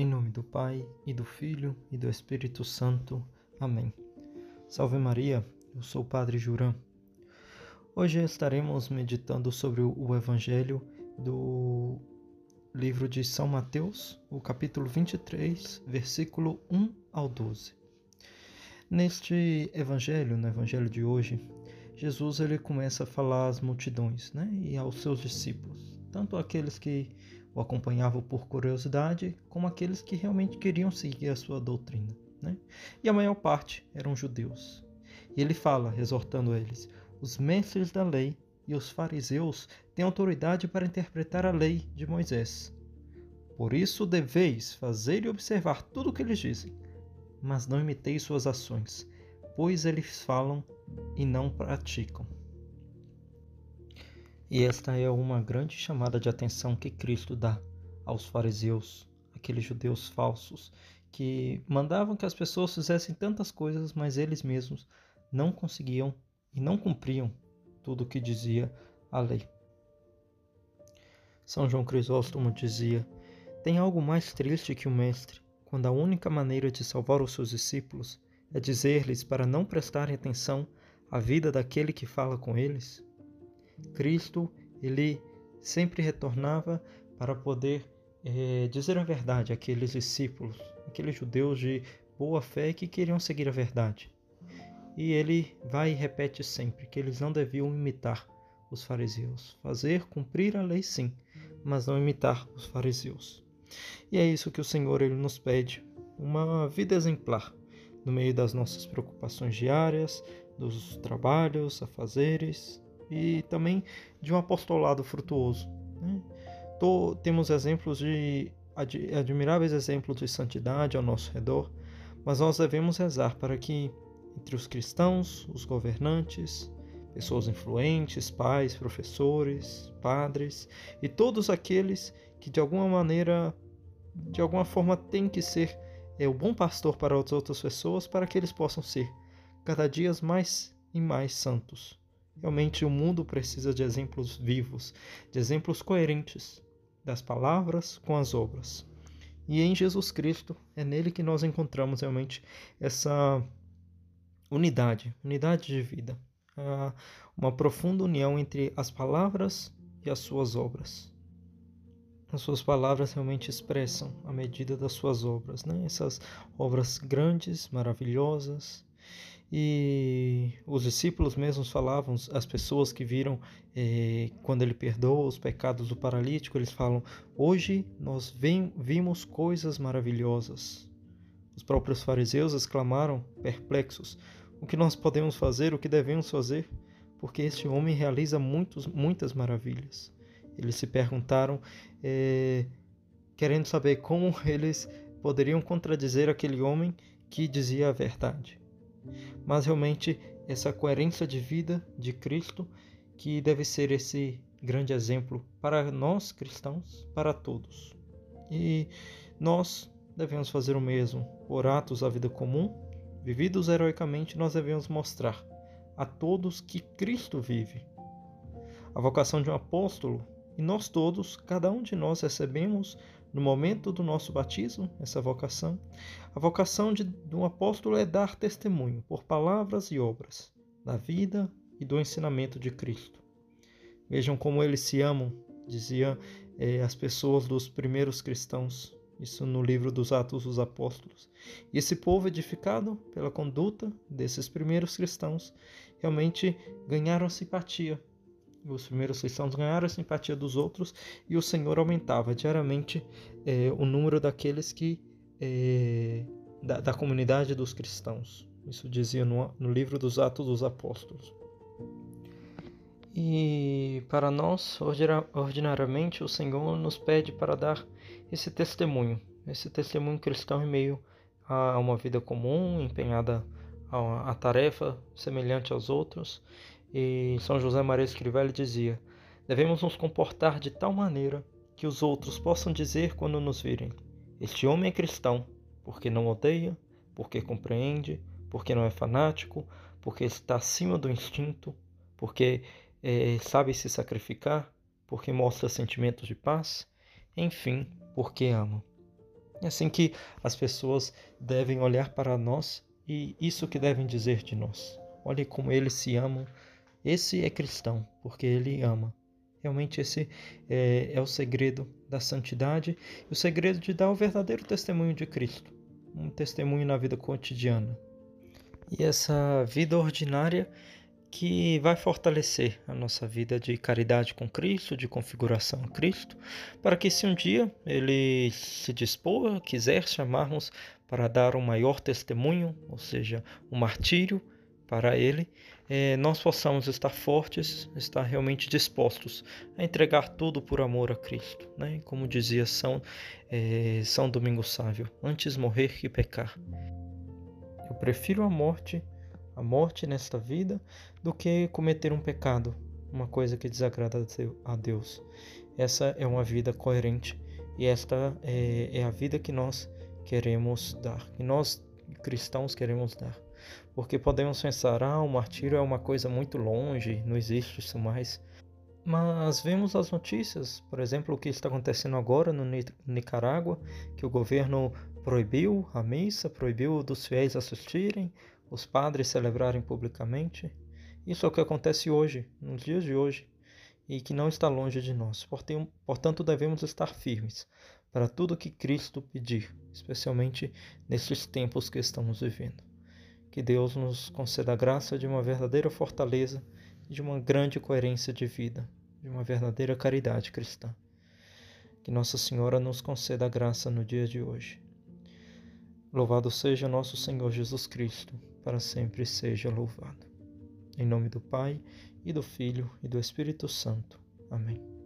Em nome do Pai, e do Filho, e do Espírito Santo. Amém. Salve Maria, eu sou o Padre Juran. Hoje estaremos meditando sobre o Evangelho do livro de São Mateus, o capítulo 23, versículo 1 ao 12. Neste Evangelho, no Evangelho de hoje, Jesus ele começa a falar às multidões né, e aos seus discípulos, tanto aqueles que o acompanhavam por curiosidade, como aqueles que realmente queriam seguir a sua doutrina. Né? E a maior parte eram judeus. E ele fala, exortando eles: os mestres da lei e os fariseus têm autoridade para interpretar a lei de Moisés. Por isso deveis fazer e observar tudo o que eles dizem, mas não imiteis suas ações, pois eles falam e não praticam. E esta é uma grande chamada de atenção que Cristo dá aos fariseus, aqueles judeus falsos, que mandavam que as pessoas fizessem tantas coisas, mas eles mesmos não conseguiam e não cumpriam tudo o que dizia a lei. São João Crisóstomo dizia: Tem algo mais triste que o mestre, quando a única maneira de salvar os seus discípulos é dizer-lhes para não prestarem atenção à vida daquele que fala com eles? Cristo ele sempre retornava para poder é, dizer a verdade àqueles discípulos, aqueles judeus de boa fé que queriam seguir a verdade. E ele vai e repete sempre que eles não deviam imitar os fariseus, fazer cumprir a lei sim, mas não imitar os fariseus. E é isso que o Senhor ele nos pede, uma vida exemplar no meio das nossas preocupações diárias, dos trabalhos, afazeres, e também de um apostolado frutuoso. Né? Tô, temos exemplos de ad, admiráveis exemplos de santidade ao nosso redor, mas nós devemos rezar para que entre os cristãos, os governantes, pessoas influentes, pais, professores, padres e todos aqueles que de alguma maneira, de alguma forma, têm que ser é, o bom pastor para as outras pessoas, para que eles possam ser cada dia mais e mais santos. Realmente o mundo precisa de exemplos vivos, de exemplos coerentes das palavras com as obras. E em Jesus Cristo é nele que nós encontramos realmente essa unidade, unidade de vida, uma profunda união entre as palavras e as suas obras. As suas palavras realmente expressam a medida das suas obras, né? essas obras grandes, maravilhosas, e os discípulos mesmos falavam, as pessoas que viram eh, quando ele perdoa os pecados do paralítico, eles falam: Hoje nós vimos coisas maravilhosas. Os próprios fariseus exclamaram, perplexos: O que nós podemos fazer, o que devemos fazer? Porque este homem realiza muitos, muitas maravilhas. Eles se perguntaram, eh, querendo saber como eles poderiam contradizer aquele homem que dizia a verdade mas realmente essa coerência de vida de Cristo que deve ser esse grande exemplo para nós cristãos, para todos. E nós devemos fazer o mesmo. Por atos da vida comum, vividos heroicamente, nós devemos mostrar a todos que Cristo vive. A vocação de um apóstolo, e nós todos, cada um de nós recebemos no momento do nosso batismo, essa vocação, a vocação de, de um apóstolo é dar testemunho por palavras e obras da vida e do ensinamento de Cristo. Vejam como eles se amam, diziam eh, as pessoas dos primeiros cristãos, isso no livro dos Atos dos Apóstolos. E esse povo edificado pela conduta desses primeiros cristãos realmente ganharam simpatia os primeiros cristãos ganharam a simpatia dos outros e o Senhor aumentava diariamente é, o número daqueles que é, da, da, comunidade dos cristãos. Isso dizia no, no livro dos Atos dos Apóstolos. E para nós, ordinariamente, o Senhor nos pede para dar esse testemunho, esse testemunho cristão em meio a uma vida comum, empenhada a, a tarefa semelhante aos outros e São José Maria Escrivá dizia: Devemos nos comportar de tal maneira que os outros possam dizer quando nos virem: Este homem é cristão, porque não odeia, porque compreende, porque não é fanático, porque está acima do instinto, porque é, sabe se sacrificar, porque mostra sentimentos de paz, enfim, porque ama. É assim que as pessoas devem olhar para nós e isso que devem dizer de nós. Olhe como eles se amam. Esse é cristão, porque ele ama. Realmente esse é, é o segredo da santidade e o segredo de dar o verdadeiro testemunho de Cristo, um testemunho na vida cotidiana. E essa vida ordinária que vai fortalecer a nossa vida de caridade com Cristo, de configuração a Cristo, para que se um dia ele se dispor, quiser chamarmos para dar um maior testemunho, ou seja, um martírio para ele, eh, nós possamos estar fortes, estar realmente dispostos a entregar tudo por amor a Cristo, né? Como dizia São eh, São Domingo Sávio, antes morrer que pecar. Eu prefiro a morte a morte nesta vida do que cometer um pecado, uma coisa que desagrada a Deus. Essa é uma vida coerente e esta é, é a vida que nós queremos dar, que nós cristãos queremos dar. Porque podemos pensar, ah, o martírio é uma coisa muito longe, não existe isso mais. Mas vemos as notícias, por exemplo, o que está acontecendo agora no Nicarágua, que o governo proibiu a missa, proibiu dos fiéis assistirem, os padres celebrarem publicamente. Isso é o que acontece hoje, nos dias de hoje, e que não está longe de nós. Portanto, devemos estar firmes para tudo que Cristo pedir, especialmente nesses tempos que estamos vivendo. Que Deus nos conceda a graça de uma verdadeira fortaleza de uma grande coerência de vida, de uma verdadeira caridade cristã. Que Nossa Senhora nos conceda a graça no dia de hoje. Louvado seja nosso Senhor Jesus Cristo para sempre seja louvado. Em nome do Pai, e do Filho, e do Espírito Santo. Amém.